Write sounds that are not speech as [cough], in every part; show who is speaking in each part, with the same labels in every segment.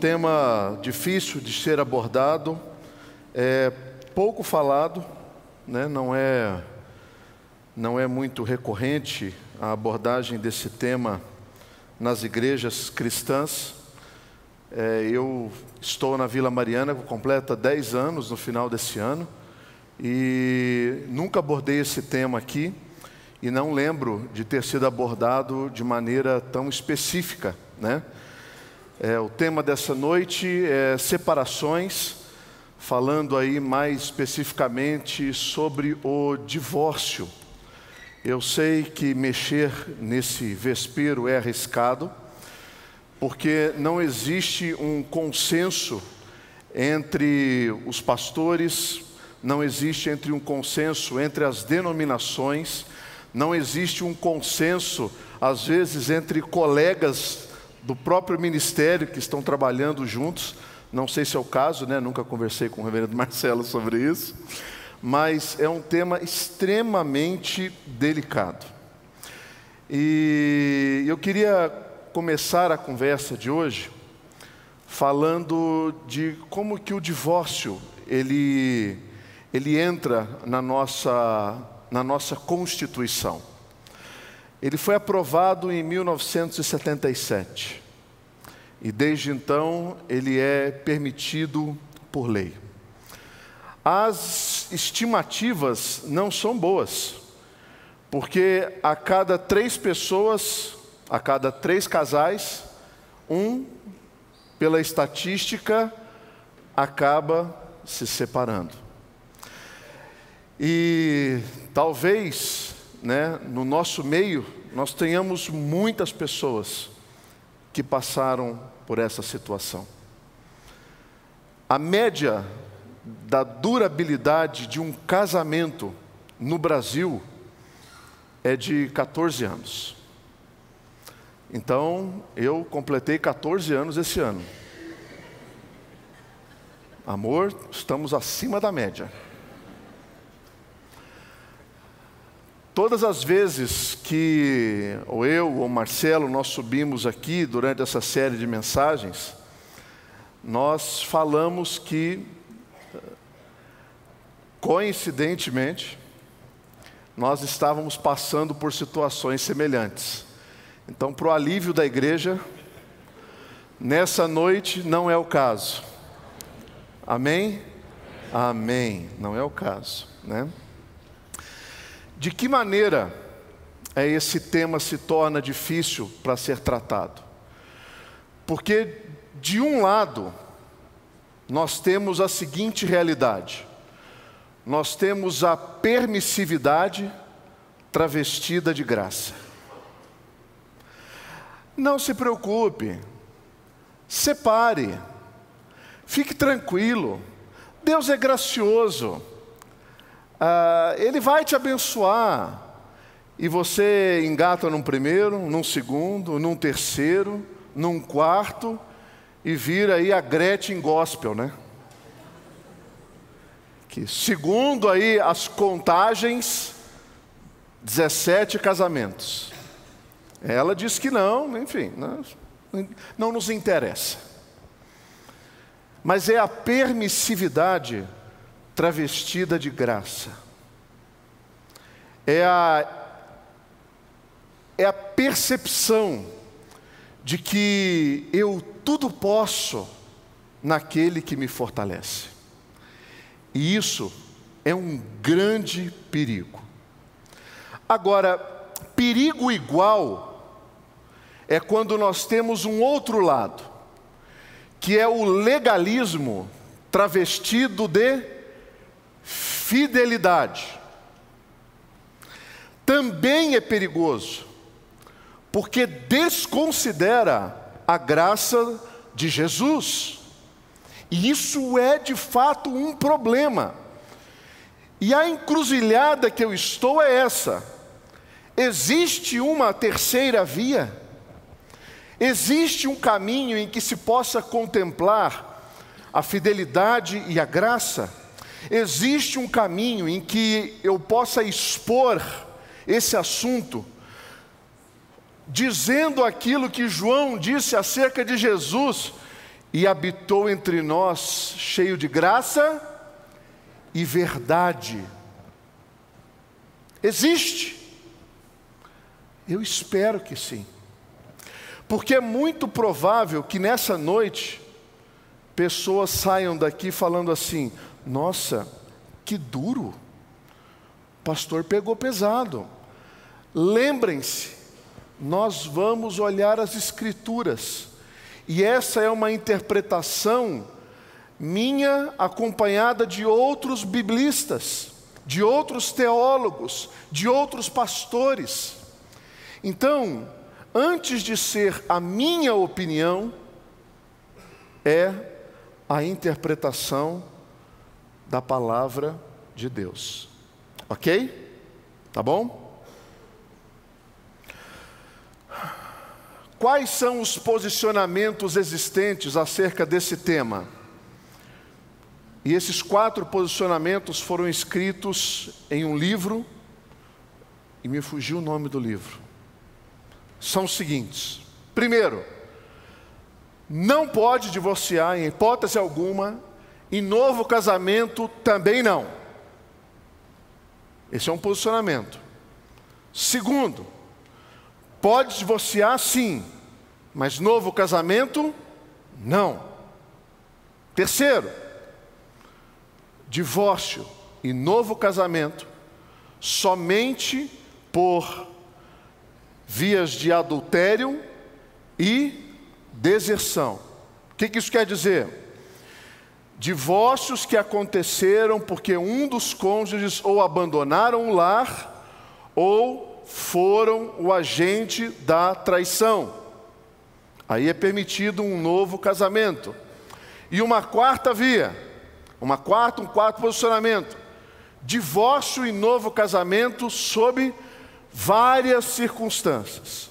Speaker 1: tema difícil de ser abordado, é pouco falado, né? não, é, não é muito recorrente a abordagem desse tema nas igrejas cristãs. É, eu estou na Vila Mariana, completa 10 anos no final desse ano, e nunca abordei esse tema aqui, e não lembro de ter sido abordado de maneira tão específica, né? É, o tema dessa noite é separações, falando aí mais especificamente sobre o divórcio. Eu sei que mexer nesse vespeiro é arriscado, porque não existe um consenso entre os pastores, não existe entre um consenso entre as denominações, não existe um consenso às vezes entre colegas do próprio ministério que estão trabalhando juntos. Não sei se é o caso, né? Nunca conversei com o reverendo Marcelo sobre isso, mas é um tema extremamente delicado. E eu queria começar a conversa de hoje falando de como que o divórcio ele ele entra na nossa na nossa Constituição. Ele foi aprovado em 1977 e desde então ele é permitido por lei. As estimativas não são boas, porque a cada três pessoas, a cada três casais, um, pela estatística, acaba se separando. E talvez né, no nosso meio, nós tenhamos muitas pessoas que passaram por essa situação. A média da durabilidade de um casamento no Brasil é de 14 anos. Então, eu completei 14 anos esse ano. Amor, estamos acima da média. Todas as vezes que ou eu ou Marcelo nós subimos aqui durante essa série de mensagens, nós falamos que coincidentemente nós estávamos passando por situações semelhantes. Então, para o alívio da igreja, nessa noite não é o caso. Amém? Amém. Não é o caso, né? De que maneira é esse tema se torna difícil para ser tratado? Porque, de um lado, nós temos a seguinte realidade: nós temos a permissividade travestida de graça. Não se preocupe, separe, fique tranquilo, Deus é gracioso ah, ele vai te abençoar. E você engata num primeiro, num segundo, num terceiro, num quarto, e vira aí a Gretchen Gospel, né? Que segundo aí as contagens, 17 casamentos. Ela diz que não, enfim, não, não nos interessa. Mas é a permissividade travestida de graça. É a, é a percepção de que eu tudo posso naquele que me fortalece. E isso é um grande perigo. Agora, perigo igual é quando nós temos um outro lado, que é o legalismo travestido de fidelidade. Também é perigoso, porque desconsidera a graça de Jesus. E isso é de fato um problema. E a encruzilhada que eu estou é essa: existe uma terceira via? Existe um caminho em que se possa contemplar a fidelidade e a graça? Existe um caminho em que eu possa expor esse assunto, dizendo aquilo que João disse acerca de Jesus, e habitou entre nós, cheio de graça e verdade. Existe. Eu espero que sim. Porque é muito provável que nessa noite pessoas saiam daqui falando assim: nossa, que duro, o pastor pegou pesado. Lembrem-se, nós vamos olhar as Escrituras, e essa é uma interpretação minha acompanhada de outros biblistas, de outros teólogos, de outros pastores. Então, antes de ser a minha opinião, é a interpretação da palavra de Deus. Ok? Tá bom? Quais são os posicionamentos existentes acerca desse tema? E esses quatro posicionamentos foram escritos em um livro, e me fugiu o nome do livro. São os seguintes: primeiro, não pode divorciar em hipótese alguma, e novo casamento também não. Esse é um posicionamento. Segundo, pode divorciar sim, mas novo casamento não. Terceiro, divórcio e novo casamento somente por vias de adultério e deserção. O que, que isso quer dizer? Divórcios que aconteceram porque um dos cônjuges ou abandonaram o lar ou foram o agente da traição. Aí é permitido um novo casamento. E uma quarta via, uma quarta, um quarto posicionamento: divórcio e novo casamento sob várias circunstâncias.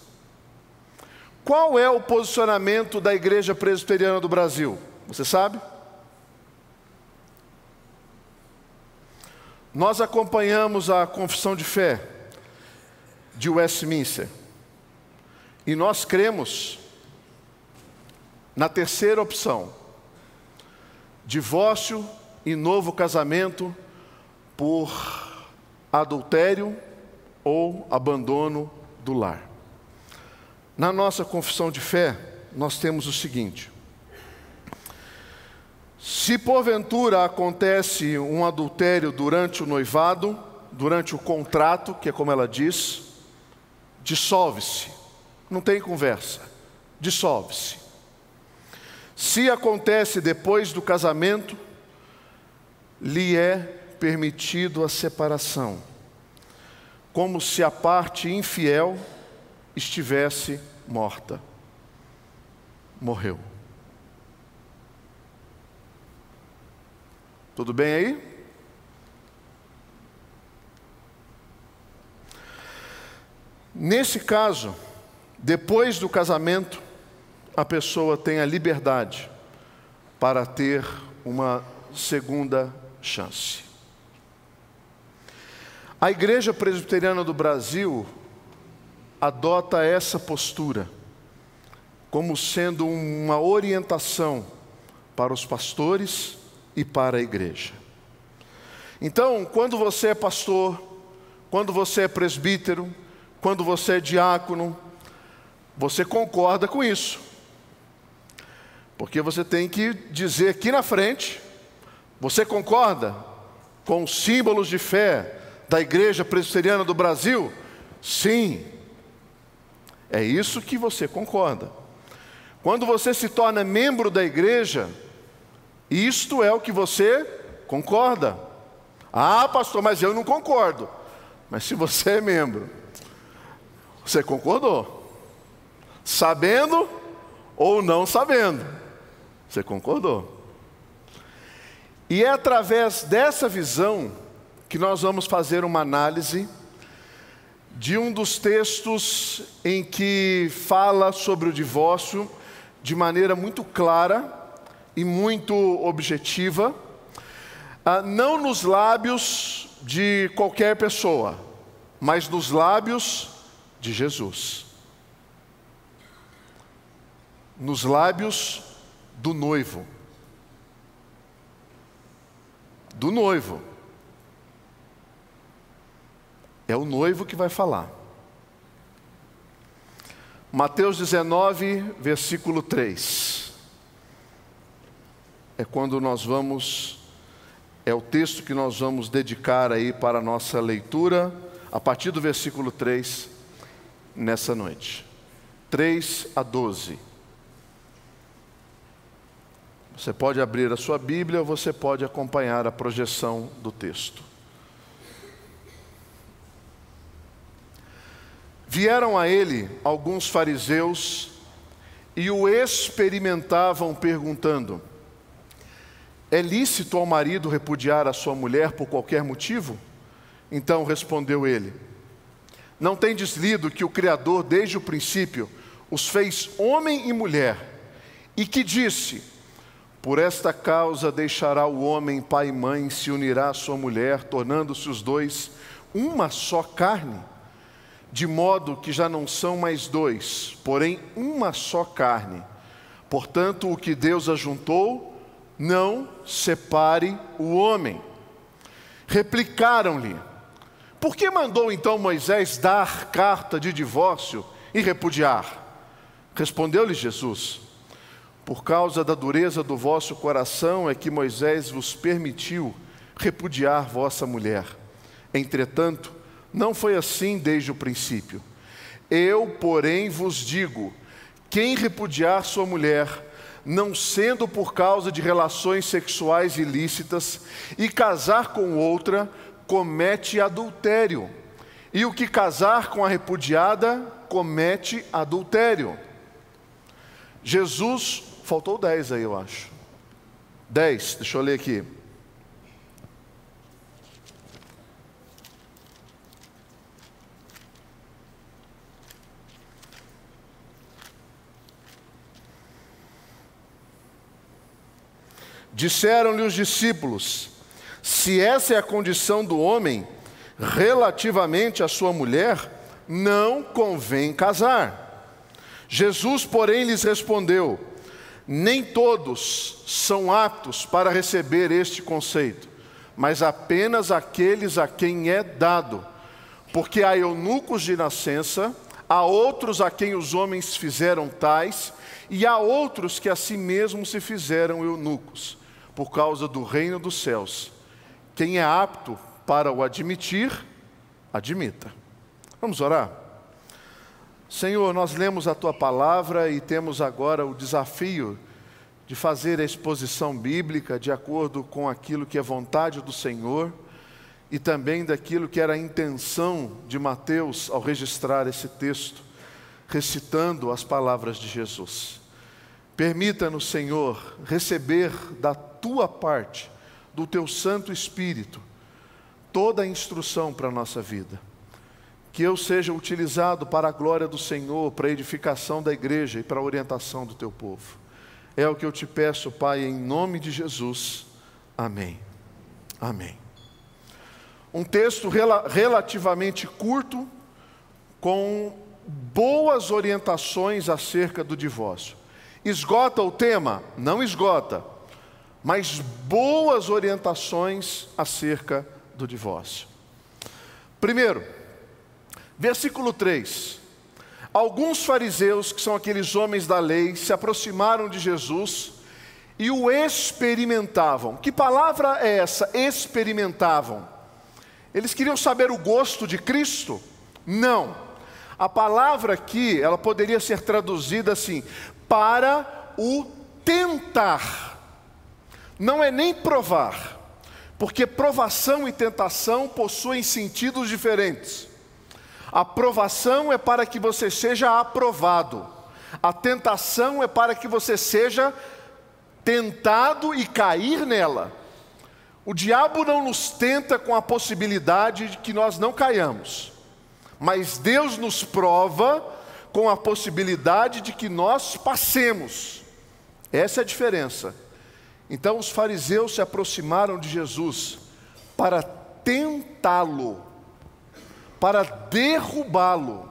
Speaker 1: Qual é o posicionamento da Igreja Presbiteriana do Brasil? Você sabe? Nós acompanhamos a confissão de fé de Westminster e nós cremos na terceira opção: divórcio e novo casamento por adultério ou abandono do lar. Na nossa confissão de fé, nós temos o seguinte: se porventura acontece um adultério durante o noivado, durante o contrato, que é como ela diz, dissolve-se, não tem conversa, dissolve-se. Se acontece depois do casamento, lhe é permitido a separação, como se a parte infiel estivesse morta. Morreu. Tudo bem aí? Nesse caso, depois do casamento, a pessoa tem a liberdade para ter uma segunda chance. A Igreja Presbiteriana do Brasil adota essa postura como sendo uma orientação para os pastores e para a igreja. Então, quando você é pastor, quando você é presbítero, quando você é diácono, você concorda com isso. Porque você tem que dizer aqui na frente, você concorda com os símbolos de fé da Igreja Presbiteriana do Brasil? Sim. É isso que você concorda. Quando você se torna membro da igreja, isto é o que você concorda. Ah, pastor, mas eu não concordo. Mas se você é membro, você concordou. Sabendo ou não sabendo, você concordou. E é através dessa visão que nós vamos fazer uma análise de um dos textos em que fala sobre o divórcio de maneira muito clara e muito objetiva, ah, não nos lábios de qualquer pessoa, mas nos lábios de Jesus. Nos lábios do noivo. Do noivo. É o noivo que vai falar. Mateus 19, versículo 3. É quando nós vamos, é o texto que nós vamos dedicar aí para a nossa leitura, a partir do versículo 3, nessa noite. 3 a 12. Você pode abrir a sua Bíblia ou você pode acompanhar a projeção do texto. Vieram a ele alguns fariseus e o experimentavam, perguntando: É lícito ao marido repudiar a sua mulher por qualquer motivo? Então respondeu ele: Não tendes lido que o Criador, desde o princípio, os fez homem e mulher, e que disse: Por esta causa deixará o homem pai e mãe, se unirá à sua mulher, tornando-se os dois uma só carne? de modo que já não são mais dois, porém uma só carne. Portanto, o que Deus ajuntou, não separe o homem. Replicaram-lhe: Por que mandou então Moisés dar carta de divórcio e repudiar? Respondeu-lhe Jesus: Por causa da dureza do vosso coração é que Moisés vos permitiu repudiar vossa mulher. Entretanto, não foi assim desde o princípio. Eu, porém, vos digo: quem repudiar sua mulher, não sendo por causa de relações sexuais ilícitas, e casar com outra, comete adultério. E o que casar com a repudiada, comete adultério. Jesus, faltou 10 aí, eu acho. 10, deixa eu ler aqui. Disseram-lhe os discípulos: Se essa é a condição do homem relativamente à sua mulher, não convém casar. Jesus, porém, lhes respondeu: Nem todos são aptos para receber este conceito, mas apenas aqueles a quem é dado. Porque há eunucos de nascença, há outros a quem os homens fizeram tais, e há outros que a si mesmos se fizeram eunucos por causa do reino dos céus. Quem é apto para o admitir, admita. Vamos orar? Senhor, nós lemos a tua palavra e temos agora o desafio de fazer a exposição bíblica de acordo com aquilo que é vontade do Senhor e também daquilo que era a intenção de Mateus ao registrar esse texto, recitando as palavras de Jesus. Permita-nos, Senhor, receber da tua parte, do teu Santo Espírito, toda a instrução para a nossa vida. Que eu seja utilizado para a glória do Senhor, para a edificação da igreja e para a orientação do teu povo. É o que eu te peço, Pai, em nome de Jesus. Amém. Amém. Um texto rel relativamente curto, com boas orientações acerca do divórcio. Esgota o tema? Não esgota mas boas orientações acerca do divórcio. Primeiro, versículo 3. Alguns fariseus, que são aqueles homens da lei, se aproximaram de Jesus e o experimentavam. Que palavra é essa? Experimentavam. Eles queriam saber o gosto de Cristo? Não. A palavra aqui, ela poderia ser traduzida assim: para o tentar não é nem provar, porque provação e tentação possuem sentidos diferentes. A provação é para que você seja aprovado, a tentação é para que você seja tentado e cair nela. O diabo não nos tenta com a possibilidade de que nós não caiamos, mas Deus nos prova com a possibilidade de que nós passemos. Essa é a diferença. Então os fariseus se aproximaram de Jesus para tentá-lo, para derrubá-lo,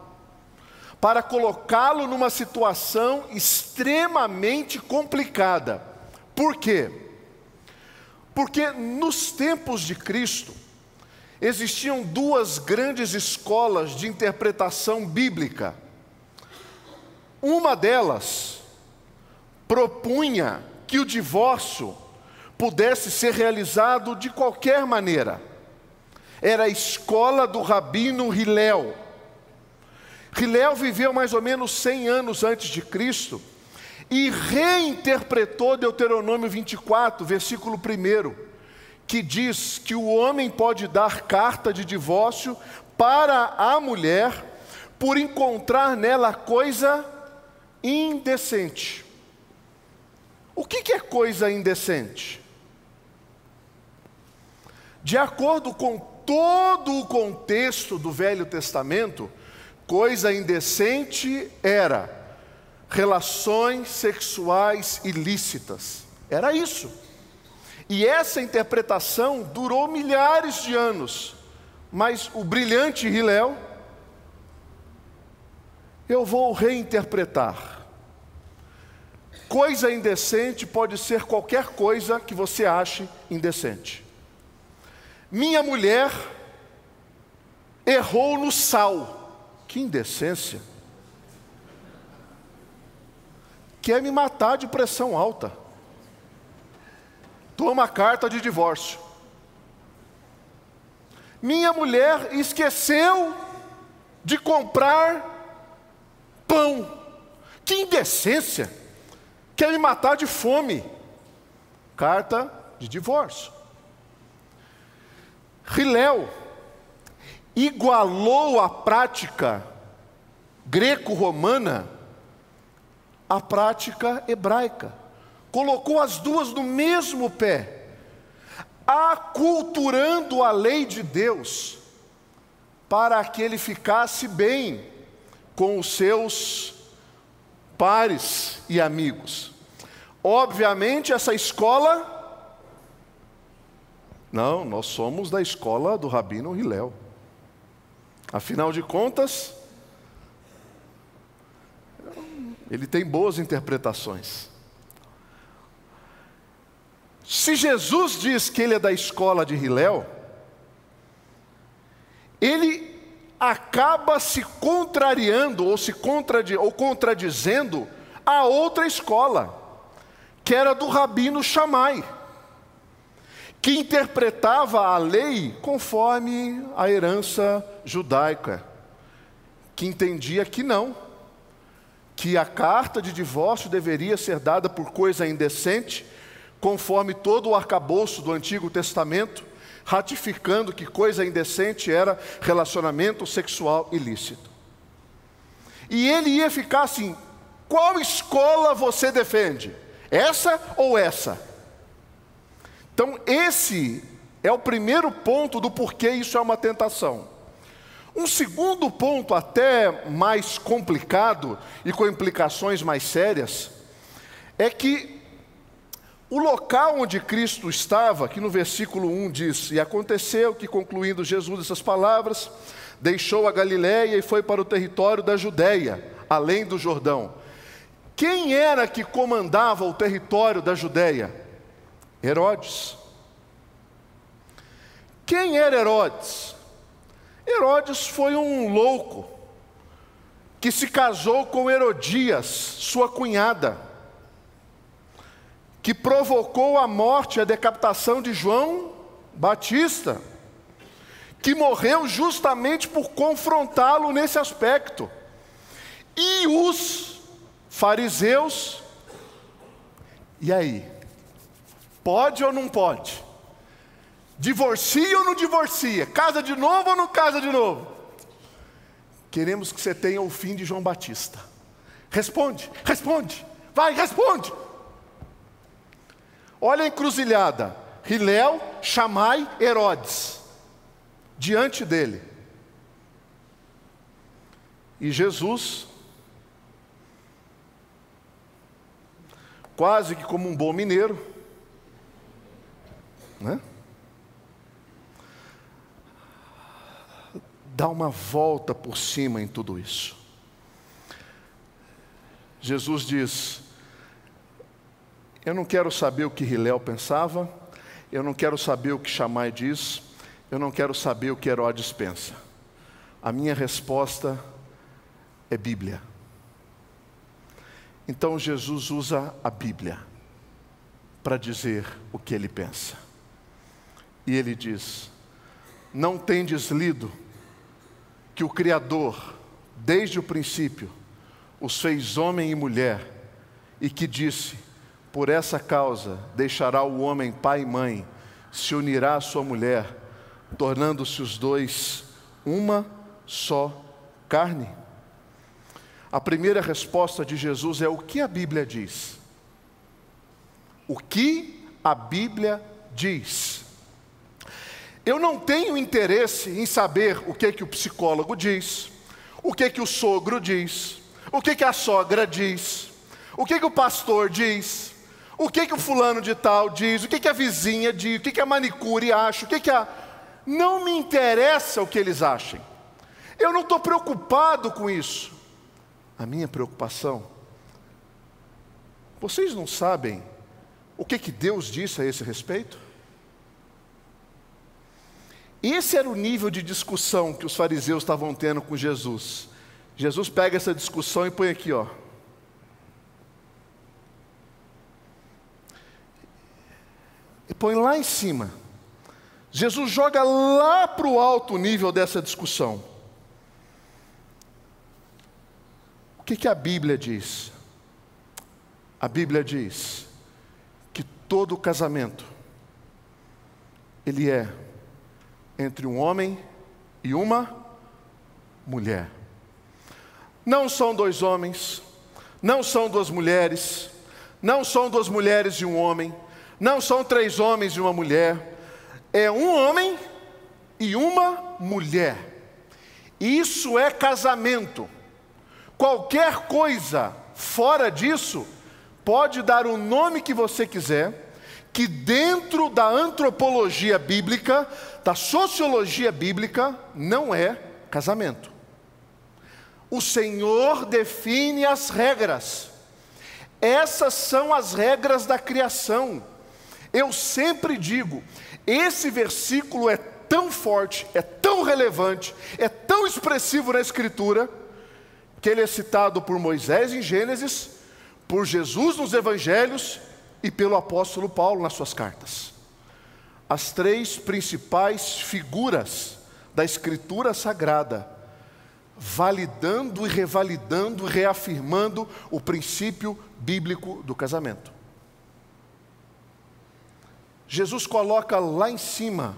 Speaker 1: para colocá-lo numa situação extremamente complicada. Por quê? Porque nos tempos de Cristo existiam duas grandes escolas de interpretação bíblica. Uma delas propunha que o divórcio pudesse ser realizado de qualquer maneira. Era a escola do rabino Hilel. Hilel viveu mais ou menos 100 anos antes de Cristo e reinterpretou Deuteronômio 24, versículo 1, que diz que o homem pode dar carta de divórcio para a mulher por encontrar nela coisa indecente. O que é coisa indecente? De acordo com todo o contexto do Velho Testamento, coisa indecente era relações sexuais ilícitas. Era isso. E essa interpretação durou milhares de anos. Mas o brilhante Hilel, eu vou reinterpretar. Coisa indecente pode ser qualquer coisa que você ache indecente. Minha mulher errou no sal. Que indecência. Quer me matar de pressão alta. Toma carta de divórcio. Minha mulher esqueceu de comprar pão. Que indecência. Quer me matar de fome. Carta de divórcio. Hilel igualou a prática greco-romana à prática hebraica, colocou as duas no mesmo pé, aculturando a lei de Deus para que ele ficasse bem com os seus pares e amigos. Obviamente, essa escola não, nós somos da escola do Rabino Hillel. Afinal de contas, ele tem boas interpretações. Se Jesus diz que ele é da escola de Hillel, ele acaba se contrariando ou se contradi ou contradizendo a outra escola, que era do rabino Shammai que interpretava a lei conforme a herança judaica, que entendia que não, que a carta de divórcio deveria ser dada por coisa indecente, conforme todo o arcabouço do Antigo Testamento, ratificando que coisa indecente era relacionamento sexual ilícito. E ele ia ficar assim: qual escola você defende? Essa ou essa? Então, esse é o primeiro ponto do porquê isso é uma tentação. Um segundo ponto, até mais complicado e com implicações mais sérias, é que o local onde Cristo estava, que no versículo 1 diz: E aconteceu que, concluindo Jesus essas palavras, deixou a Galiléia e foi para o território da Judéia, além do Jordão. Quem era que comandava o território da Judéia? Herodes. Quem era Herodes? Herodes foi um louco que se casou com Herodias, sua cunhada, que provocou a morte, a decapitação de João Batista, que morreu justamente por confrontá-lo nesse aspecto. E os fariseus, e aí? Pode ou não pode? Divorcia ou não divorcia? Casa de novo ou não casa de novo? Queremos que você tenha o fim de João Batista. Responde, responde, vai, responde. Olha a encruzilhada: Hilel, Chamai, Herodes, diante dele. E Jesus, quase que como um bom mineiro, né? Dá uma volta por cima em tudo isso. Jesus diz: Eu não quero saber o que Hilel pensava, eu não quero saber o que Chamai diz, eu não quero saber o que Herodes pensa. A minha resposta é Bíblia. Então Jesus usa a Bíblia para dizer o que ele pensa. E ele diz: Não tendes lido que o Criador, desde o princípio, os fez homem e mulher, e que disse: Por essa causa deixará o homem pai e mãe, se unirá à sua mulher, tornando-se os dois uma só carne? A primeira resposta de Jesus é o que a Bíblia diz. O que a Bíblia diz. Eu não tenho interesse em saber o que que o psicólogo diz, o que que o sogro diz, o que que a sogra diz, o que que o pastor diz, o que que o fulano de tal diz, o que que a vizinha diz, o que que a manicure acha, o que que a não me interessa o que eles achem. Eu não estou preocupado com isso. A minha preocupação, vocês não sabem o que, que Deus disse a esse respeito? Esse era o nível de discussão que os fariseus estavam tendo com Jesus. Jesus pega essa discussão e põe aqui, ó. E põe lá em cima. Jesus joga lá para o alto nível dessa discussão. O que, que a Bíblia diz? A Bíblia diz que todo casamento ele é entre um homem e uma mulher. Não são dois homens, não são duas mulheres, não são duas mulheres e um homem, não são três homens e uma mulher é um homem e uma mulher. Isso é casamento. Qualquer coisa fora disso pode dar o nome que você quiser, que dentro da antropologia bíblica, da sociologia bíblica, não é casamento. O Senhor define as regras. Essas são as regras da criação. Eu sempre digo, esse versículo é tão forte, é tão relevante, é tão expressivo na Escritura, que ele é citado por Moisés em Gênesis, por Jesus nos Evangelhos e pelo apóstolo Paulo nas suas cartas. As três principais figuras da Escritura Sagrada, validando e revalidando, reafirmando o princípio bíblico do casamento. Jesus coloca lá em cima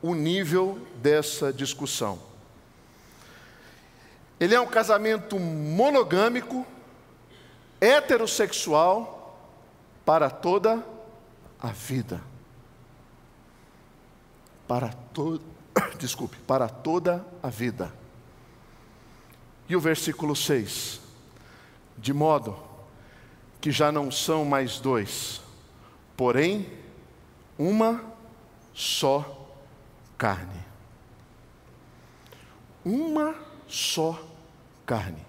Speaker 1: o nível dessa discussão. Ele é um casamento monogâmico, heterossexual, para toda a vida. Para todo, [coughs] desculpe, para toda a vida. E o versículo 6: De modo que já não são mais dois, porém uma só carne. Uma só carne.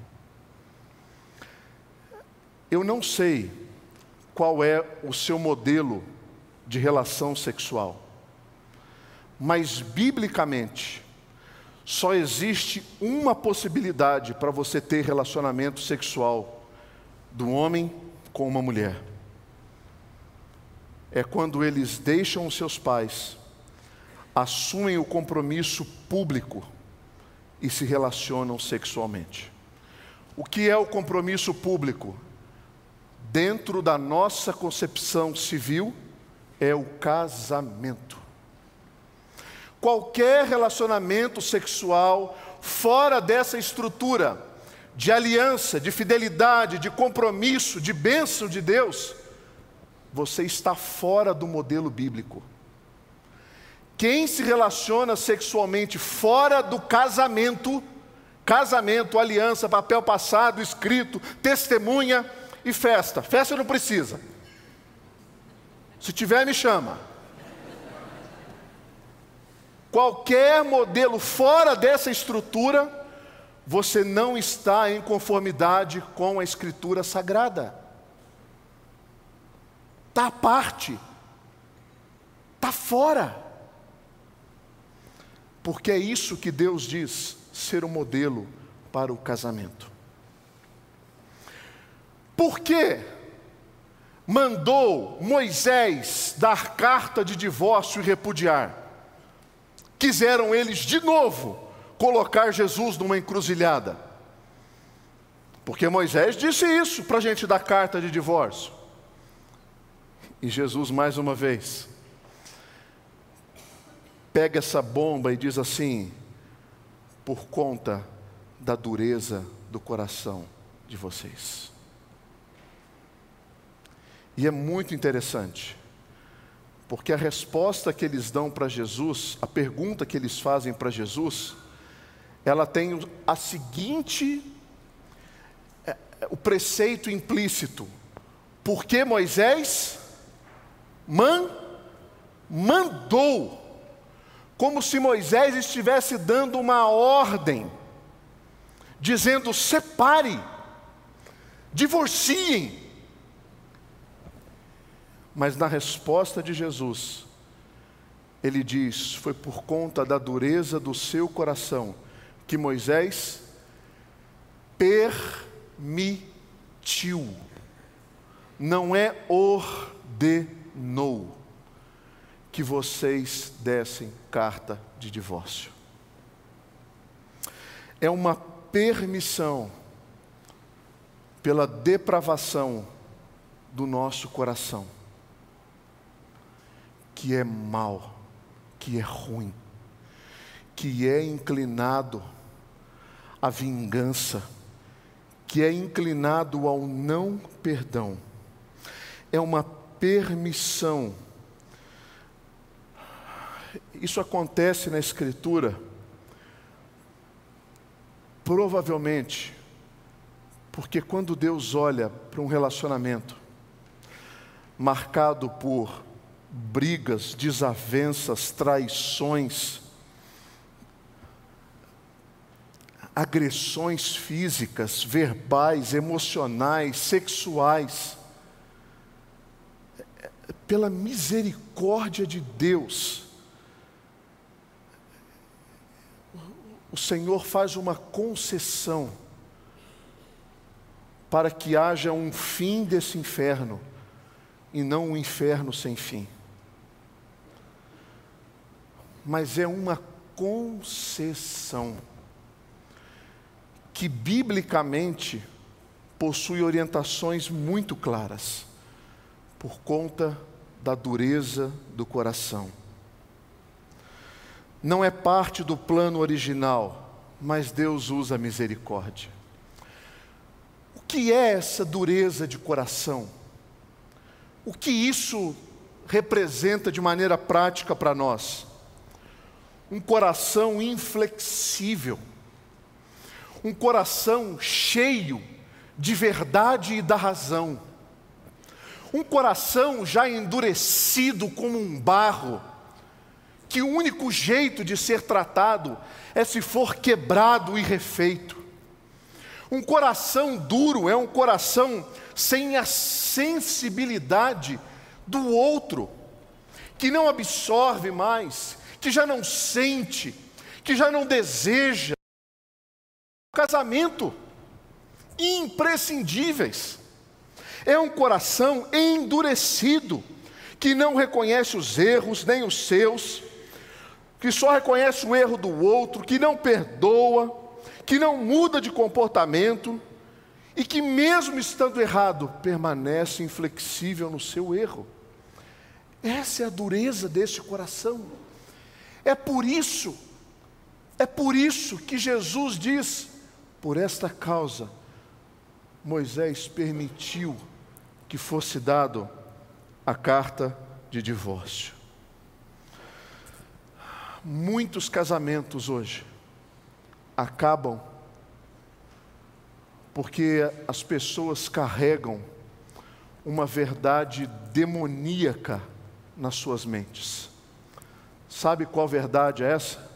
Speaker 1: Eu não sei qual é o seu modelo de relação sexual, mas biblicamente, só existe uma possibilidade para você ter relacionamento sexual do homem com uma mulher é quando eles deixam os seus pais, assumem o compromisso público e se relacionam sexualmente. O que é o compromisso público? Dentro da nossa concepção civil, é o casamento. Qualquer relacionamento sexual fora dessa estrutura de aliança, de fidelidade, de compromisso, de bênção de Deus, você está fora do modelo bíblico. Quem se relaciona sexualmente fora do casamento, casamento, aliança, papel passado, escrito, testemunha e festa. Festa não precisa. Se tiver, me chama. Qualquer modelo fora dessa estrutura, você não está em conformidade com a Escritura Sagrada. Está à parte, está fora. Porque é isso que Deus diz ser o modelo para o casamento. Por que mandou Moisés dar carta de divórcio e repudiar? Quiseram eles de novo colocar Jesus numa encruzilhada. Porque Moisés disse isso para a gente dar carta de divórcio. E Jesus, mais uma vez, pega essa bomba e diz assim: por conta da dureza do coração de vocês. E é muito interessante, porque a resposta que eles dão para Jesus, a pergunta que eles fazem para Jesus, ela tem a seguinte, é, é, o preceito implícito: porque Moisés man, mandou, como se Moisés estivesse dando uma ordem, dizendo: separe, divorciem. Mas na resposta de Jesus, ele diz: foi por conta da dureza do seu coração que Moisés permitiu, não é ordenou que vocês dessem carta de divórcio. É uma permissão pela depravação do nosso coração, que é mal, que é ruim, que é inclinado a vingança, que é inclinado ao não perdão. É uma permissão. Isso acontece na Escritura, provavelmente, porque quando Deus olha para um relacionamento marcado por brigas, desavenças, traições, agressões físicas, verbais, emocionais, sexuais. Pela misericórdia de Deus, o Senhor faz uma concessão para que haja um fim desse inferno e não um inferno sem fim. Mas é uma concessão que biblicamente possui orientações muito claras, por conta da dureza do coração. Não é parte do plano original, mas Deus usa a misericórdia. O que é essa dureza de coração? O que isso representa de maneira prática para nós? Um coração inflexível um coração cheio de verdade e da razão, um coração já endurecido como um barro, que o único jeito de ser tratado é se for quebrado e refeito. Um coração duro é um coração sem a sensibilidade do outro, que não absorve mais, que já não sente, que já não deseja casamento, imprescindíveis. É um coração endurecido, que não reconhece os erros, nem os seus, que só reconhece o erro do outro, que não perdoa, que não muda de comportamento e que, mesmo estando errado, permanece inflexível no seu erro. Essa é a dureza desse coração. É por isso, é por isso que Jesus diz: por esta causa, Moisés permitiu que fosse dado a carta de divórcio. Muitos casamentos hoje acabam porque as pessoas carregam uma verdade demoníaca nas suas mentes. Sabe qual verdade é essa?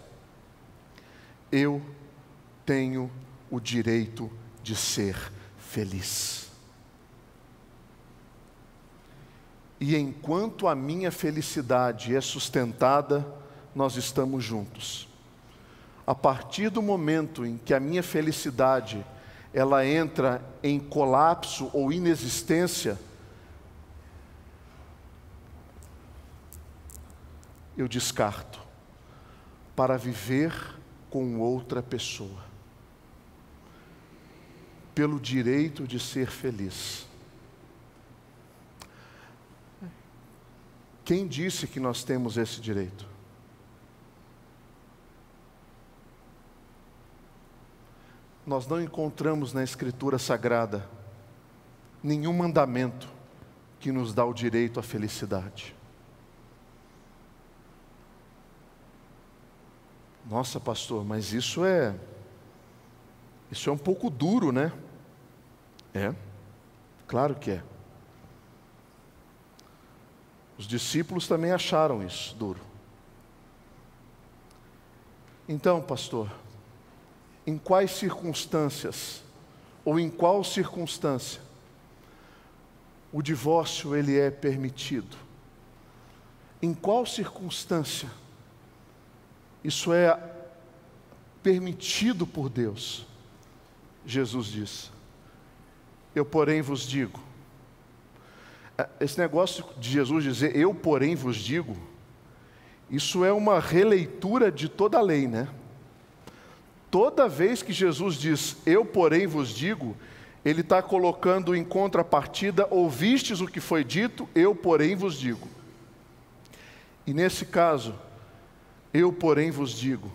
Speaker 1: Eu tenho o direito de ser feliz. E enquanto a minha felicidade é sustentada, nós estamos juntos. A partir do momento em que a minha felicidade ela entra em colapso ou inexistência, eu descarto para viver com outra pessoa, pelo direito de ser feliz. Quem disse que nós temos esse direito? Nós não encontramos na Escritura Sagrada nenhum mandamento que nos dá o direito à felicidade. Nossa, pastor, mas isso é isso é um pouco duro, né? É. Claro que é. Os discípulos também acharam isso duro. Então, pastor, em quais circunstâncias ou em qual circunstância o divórcio ele é permitido? Em qual circunstância isso é permitido por Deus. Jesus diz: Eu, porém, vos digo. Esse negócio de Jesus dizer, eu, porém, vos digo, isso é uma releitura de toda a lei, né? Toda vez que Jesus diz, eu, porém, vos digo, ele está colocando em contrapartida, ouvistes o que foi dito, eu, porém, vos digo. E nesse caso, eu, porém, vos digo: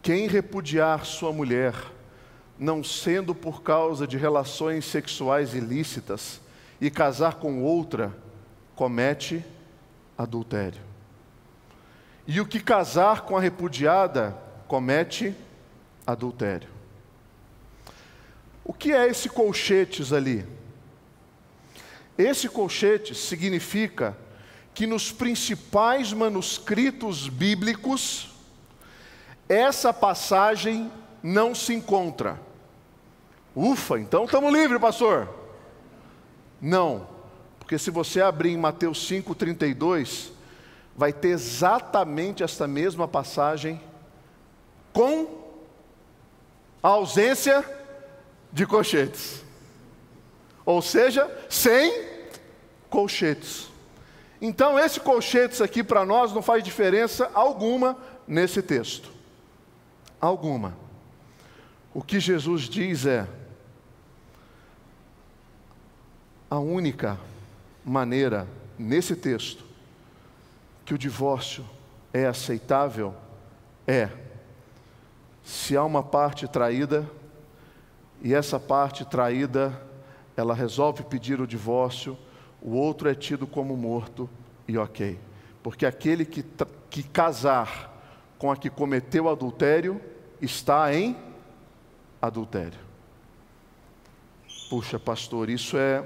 Speaker 1: quem repudiar sua mulher, não sendo por causa de relações sexuais ilícitas, e casar com outra, comete adultério. E o que casar com a repudiada, comete adultério. O que é esse colchetes ali? Esse colchetes significa que nos principais manuscritos bíblicos, essa passagem não se encontra. Ufa, então estamos livres, pastor. Não, porque se você abrir em Mateus 5,32, vai ter exatamente esta mesma passagem com a ausência de colchetes. Ou seja, sem colchetes. Então, esse colchetes aqui para nós não faz diferença alguma nesse texto. Alguma. O que Jesus diz é: a única maneira nesse texto que o divórcio é aceitável é se há uma parte traída e essa parte traída ela resolve pedir o divórcio o outro é tido como morto e ok. Porque aquele que, que casar com a que cometeu adultério está em adultério. Puxa, pastor, isso é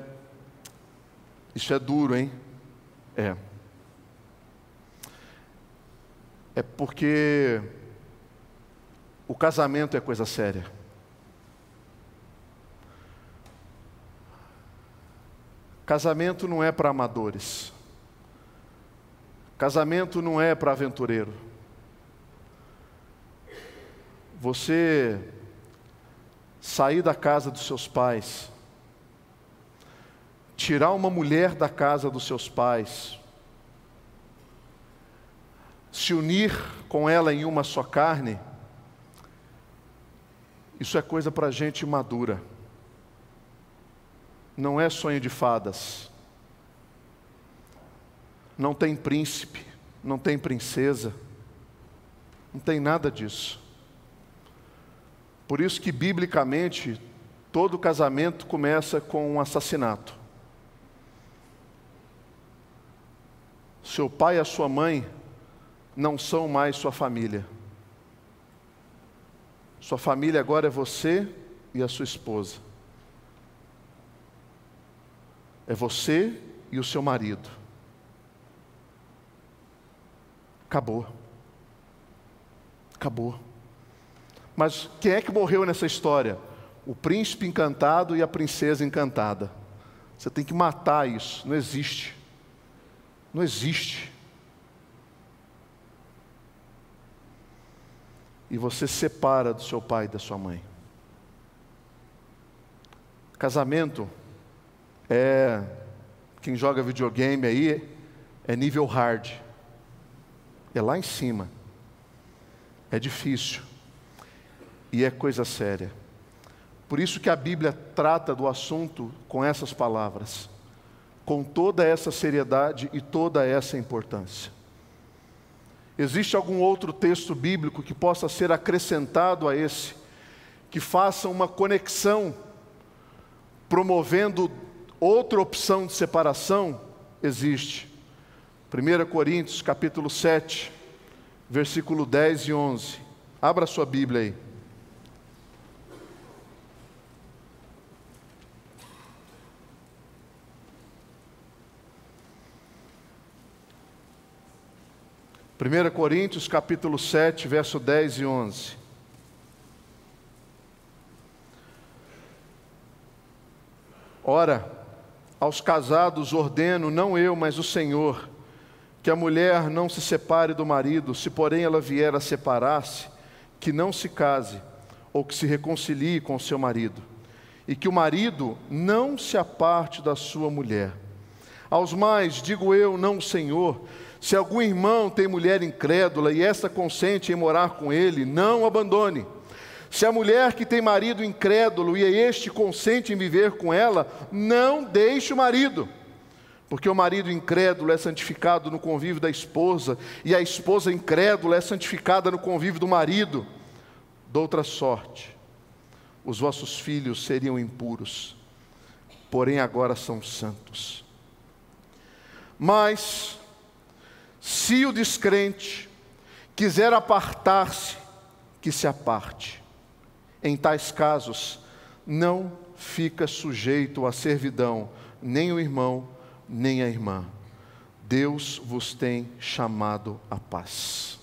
Speaker 1: isso é duro, hein? É. É porque o casamento é coisa séria. Casamento não é para amadores. Casamento não é para aventureiro. Você sair da casa dos seus pais, tirar uma mulher da casa dos seus pais, se unir com ela em uma só carne, isso é coisa para gente madura não é sonho de fadas. Não tem príncipe, não tem princesa, não tem nada disso. Por isso que, biblicamente, todo casamento começa com um assassinato. Seu pai e a sua mãe não são mais sua família. Sua família agora é você e a sua esposa. É você e o seu marido. Acabou. Acabou. Mas quem é que morreu nessa história? O príncipe encantado e a princesa encantada. Você tem que matar isso, não existe. Não existe. E você separa do seu pai e da sua mãe. Casamento é. Quem joga videogame aí é nível hard. É lá em cima. É difícil. E é coisa séria. Por isso que a Bíblia trata do assunto com essas palavras, com toda essa seriedade e toda essa importância. Existe algum outro texto bíblico que possa ser acrescentado a esse, que faça uma conexão, promovendo outra opção de separação? Existe. 1 Coríntios capítulo 7, versículo 10 e 11. Abra sua Bíblia aí. Primeira Coríntios capítulo 7, verso 10 e 11. Ora, aos casados ordeno, não eu, mas o Senhor, que a mulher não se separe do marido, se porém ela vier a separar-se, que não se case, ou que se reconcilie com seu marido, e que o marido não se aparte da sua mulher. Aos mais, digo eu, não o Senhor, se algum irmão tem mulher incrédula e esta consente em morar com ele, não abandone. Se a mulher que tem marido incrédulo e este consente em viver com ela, não deixe o marido. Porque o marido incrédulo é santificado no convívio da esposa, e a esposa incrédula é santificada no convívio do marido. Doutra sorte, os vossos filhos seriam impuros, porém agora são santos. Mas, se o descrente quiser apartar-se, que se aparte. Em tais casos, não fica sujeito à servidão, nem o irmão, nem a irmã. Deus vos tem chamado à paz.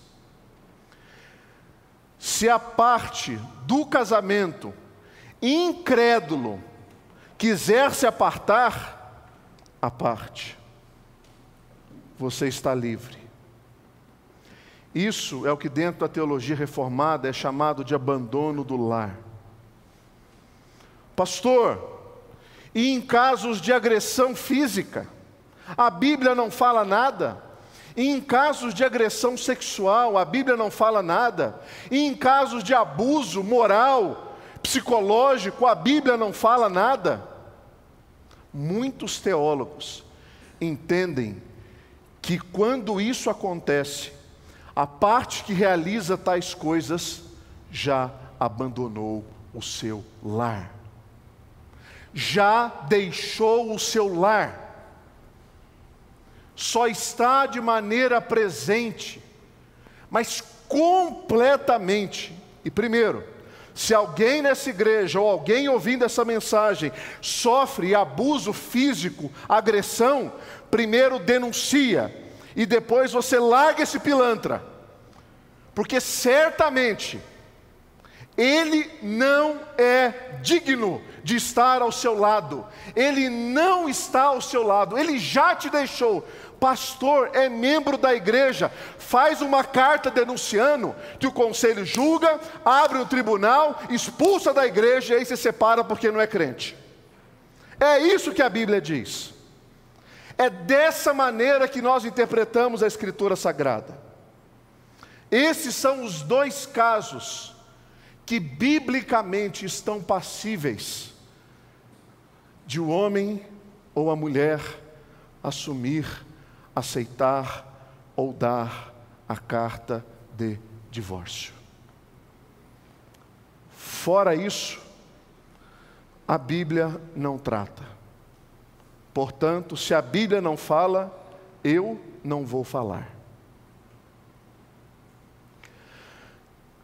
Speaker 1: Se a parte do casamento incrédulo quiser se apartar, a parte, você está livre. Isso é o que dentro da teologia reformada é chamado de abandono do lar. Pastor, e em casos de agressão física, a Bíblia não fala nada. E em casos de agressão sexual, a Bíblia não fala nada. E em casos de abuso moral, psicológico, a Bíblia não fala nada. Muitos teólogos entendem que quando isso acontece, a parte que realiza tais coisas já abandonou o seu lar, já deixou o seu lar só está de maneira presente, mas completamente. E primeiro, se alguém nessa igreja ou alguém ouvindo essa mensagem sofre abuso físico, agressão, primeiro denuncia e depois você larga esse pilantra, porque certamente ele não é digno de estar ao seu lado, ele não está ao seu lado, ele já te deixou, pastor é membro da igreja, faz uma carta denunciando que o conselho julga, abre um tribunal, expulsa da igreja e aí se separa porque não é crente. É isso que a Bíblia diz. É dessa maneira que nós interpretamos a Escritura Sagrada. Esses são os dois casos que biblicamente estão passíveis de o um homem ou a mulher assumir aceitar ou dar a carta de divórcio. Fora isso, a Bíblia não trata. Portanto, se a Bíblia não fala, eu não vou falar.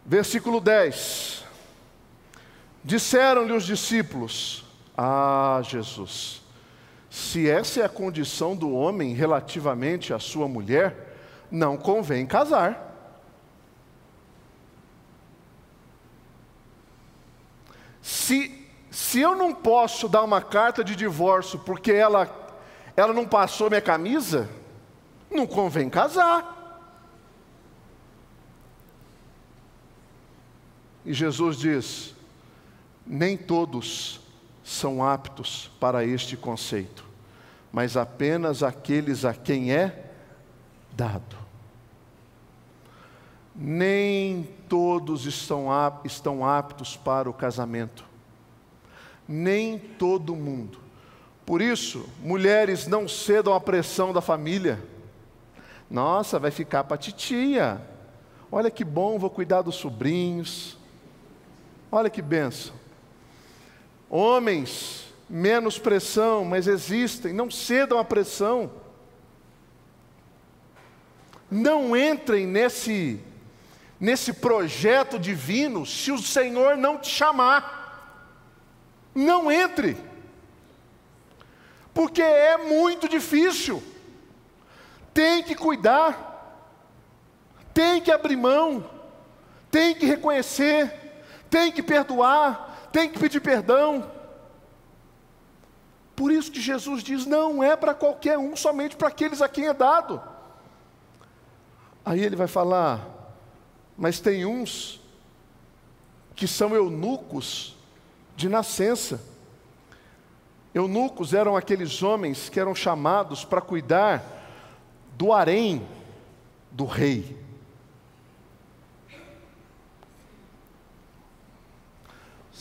Speaker 1: Versículo 10. Disseram-lhe os discípulos: Ah, Jesus, se essa é a condição do homem relativamente à sua mulher, não convém casar. se, se eu não posso dar uma carta de divórcio porque ela, ela não passou minha camisa, não convém casar. E Jesus diz: nem todos são aptos para este conceito, mas apenas aqueles a quem é dado. Nem todos estão, aptos para o casamento, nem todo mundo. Por isso, mulheres não cedam à pressão da família. Nossa, vai ficar para titia. Olha que bom, vou cuidar dos sobrinhos. Olha que benção. Homens, menos pressão, mas existem, não cedam à pressão. Não entrem nesse nesse projeto divino se o Senhor não te chamar. Não entre. Porque é muito difícil. Tem que cuidar. Tem que abrir mão. Tem que reconhecer. Tem que perdoar tem que pedir perdão. Por isso que Jesus diz: não é para qualquer um, somente para aqueles a quem é dado. Aí ele vai falar, mas tem uns que são eunucos de nascença. Eunucos eram aqueles homens que eram chamados para cuidar do harém do rei.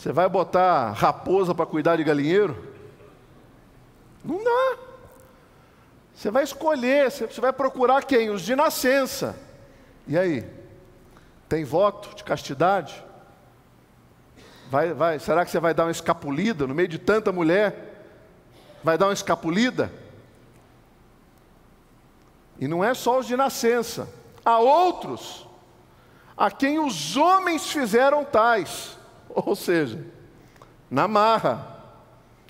Speaker 1: Você vai botar raposa para cuidar de galinheiro? Não dá. Você vai escolher, você vai procurar quem? Os de nascença. E aí? Tem voto de castidade? Vai, vai, será que você vai dar uma escapulida no meio de tanta mulher? Vai dar uma escapulida? E não é só os de nascença. Há outros a quem os homens fizeram tais. [laughs] Ou seja, na marra.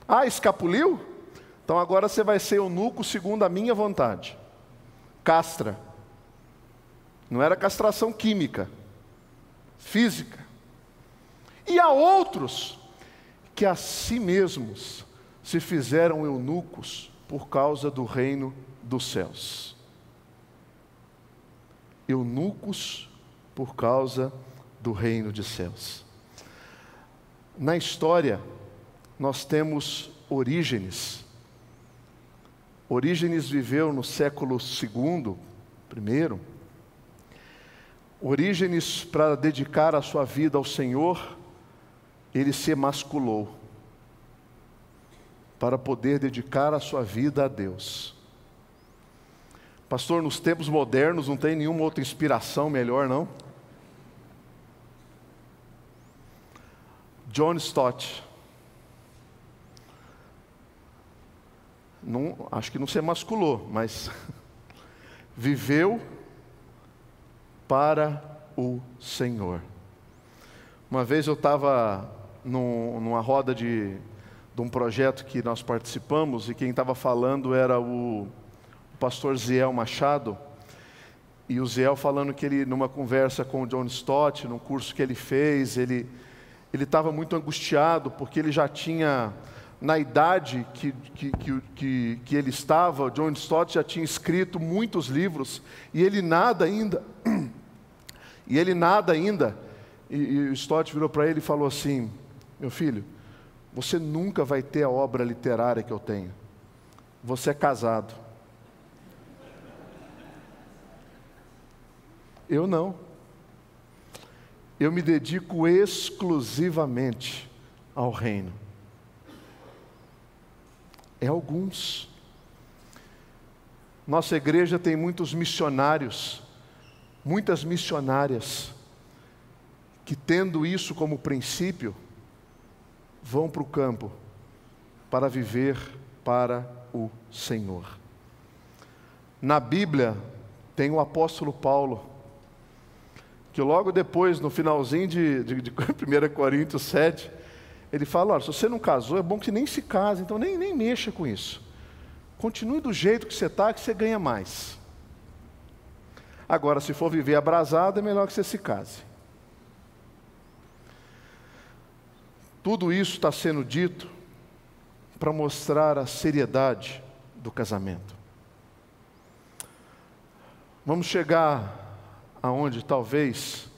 Speaker 1: Ah, escapuliu? Então agora você vai ser eunuco segundo a minha vontade. Castra. Não era castração química, física. E há outros que a si mesmos se fizeram eunucos por causa do reino dos céus. Eunucos por causa do reino dos céus. Na história, nós temos Orígenes. Orígenes viveu no século II, primeiro. Orígenes, para dedicar a sua vida ao Senhor, ele se emasculou para poder dedicar a sua vida a Deus. Pastor, nos tempos modernos não tem nenhuma outra inspiração melhor, não? John Stott. Não, acho que não se emasculou, mas [laughs] viveu para o Senhor. Uma vez eu estava numa roda de, de, um projeto que nós participamos e quem estava falando era o, o pastor Ziel Machado. E o Ziel falando que ele, numa conversa com o John Stott, num curso que ele fez, ele ele estava muito angustiado, porque ele já tinha, na idade que, que, que, que, ele estava, John Stott já tinha escrito muitos livros, e ele nada ainda, [clears throat] e ele nada ainda, e, e o Stott virou para ele e falou assim: Meu filho, você nunca vai ter a obra literária que eu tenho, você é casado. Eu não eu me dedico exclusivamente ao reino. É alguns. Nossa igreja tem muitos missionários, muitas missionárias, que tendo isso como princípio, vão para o campo para viver para o Senhor. Na Bíblia tem o apóstolo Paulo que logo depois, no finalzinho de, de, de [laughs] 1 Coríntios 7, ele fala: olha, se você não casou, é bom que nem se case, então nem, nem mexa com isso. Continue do jeito que você está, que você ganha mais. Agora, se for viver abrasado, é melhor que você se case. Tudo isso está sendo dito para mostrar a seriedade do casamento. Vamos chegar aonde talvez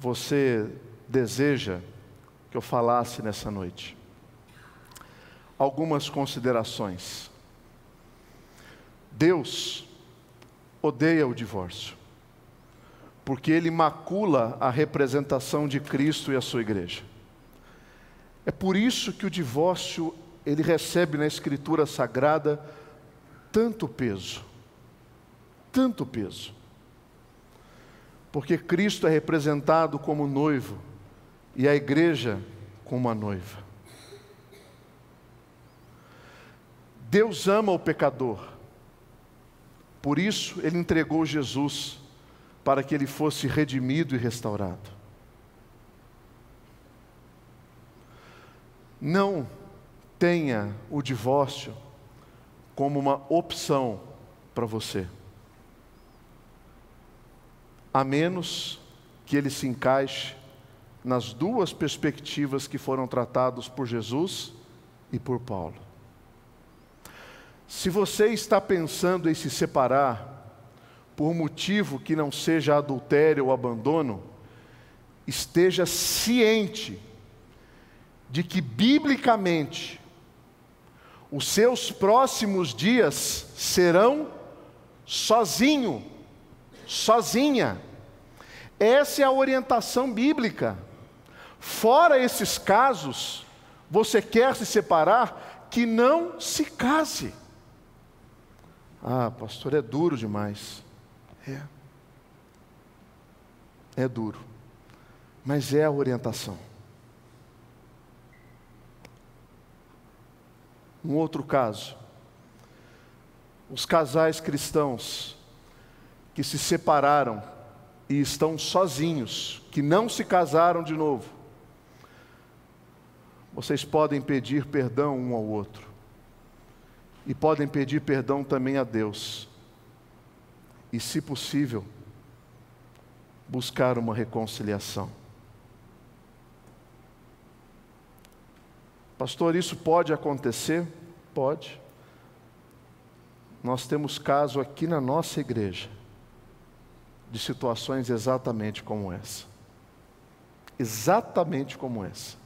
Speaker 1: você deseja que eu falasse nessa noite. Algumas considerações. Deus odeia o divórcio, porque ele macula a representação de Cristo e a sua igreja. É por isso que o divórcio ele recebe na escritura sagrada tanto peso. Tanto peso. Porque Cristo é representado como noivo e a igreja como a noiva. Deus ama o pecador. Por isso ele entregou Jesus para que ele fosse redimido e restaurado. Não tenha o divórcio como uma opção para você. A menos que ele se encaixe nas duas perspectivas que foram tratadas por Jesus e por Paulo. Se você está pensando em se separar por motivo que não seja adultério ou abandono, esteja ciente de que, biblicamente, os seus próximos dias serão sozinho, sozinha. Essa é a orientação bíblica. Fora esses casos, você quer se separar, que não se case. Ah, pastor, é duro demais. É. É duro. Mas é a orientação. Um outro caso. Os casais cristãos que se separaram e estão sozinhos, que não se casaram de novo. Vocês podem pedir perdão um ao outro. E podem pedir perdão também a Deus. E, se possível, buscar uma reconciliação. Pastor, isso pode acontecer? Pode. Nós temos caso aqui na nossa igreja de situações exatamente como essa. Exatamente como essa.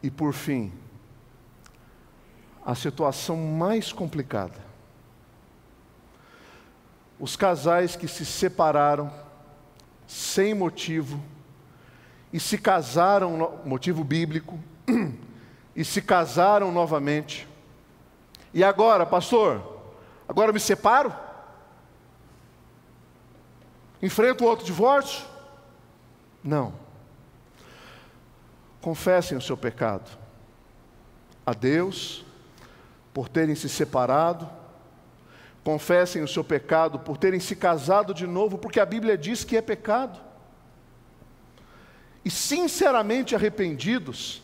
Speaker 1: E por fim, a situação mais complicada. Os casais que se separaram sem motivo, e se casaram, motivo bíblico, [clears throat] e se casaram novamente. E agora, pastor, agora me separo? Enfrento outro divórcio? Não. Confessem o seu pecado a Deus por terem se separado. Confessem o seu pecado por terem se casado de novo, porque a Bíblia diz que é pecado e sinceramente arrependidos,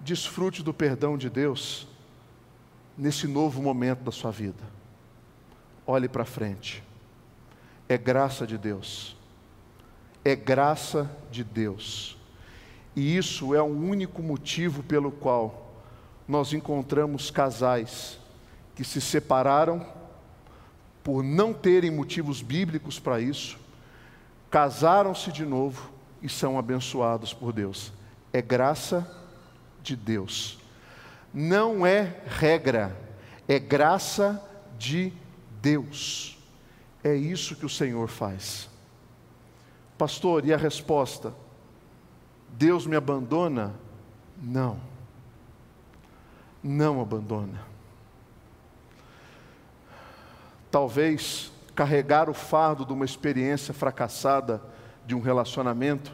Speaker 1: desfrute do perdão de Deus nesse novo momento da sua vida. Olhe para frente. É graça de Deus. É graça de Deus. E isso é o único motivo pelo qual nós encontramos casais que se separaram por não terem motivos bíblicos para isso, casaram-se de novo e são abençoados por Deus. É graça de Deus. Não é regra, é graça de Deus. É isso que o Senhor faz. Pastor, e a resposta? Deus me abandona? Não. Não abandona. Talvez carregar o fardo de uma experiência fracassada de um relacionamento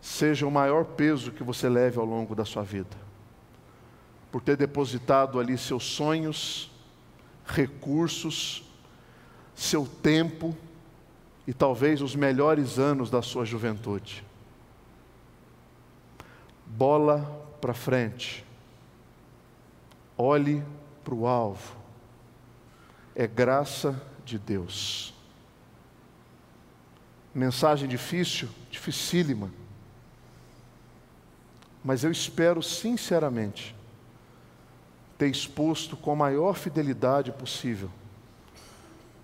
Speaker 1: seja o maior peso que você leve ao longo da sua vida. Por ter depositado ali seus sonhos, recursos, seu tempo e talvez os melhores anos da sua juventude. Bola para frente. Olhe para o alvo. É graça de Deus Mensagem difícil, dificílima. Mas eu espero sinceramente ter exposto com a maior fidelidade possível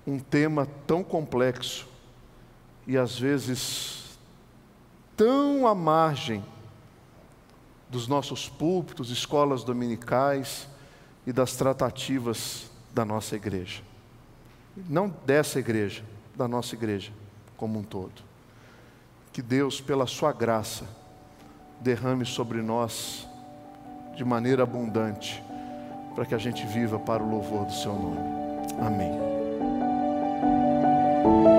Speaker 1: um tema tão complexo e às vezes tão à margem dos nossos púlpitos, escolas dominicais e das tratativas da nossa igreja. Não dessa igreja, da nossa igreja como um todo. Que Deus, pela Sua graça, derrame sobre nós de maneira abundante, para que a gente viva para o louvor do Seu nome. Amém. thank you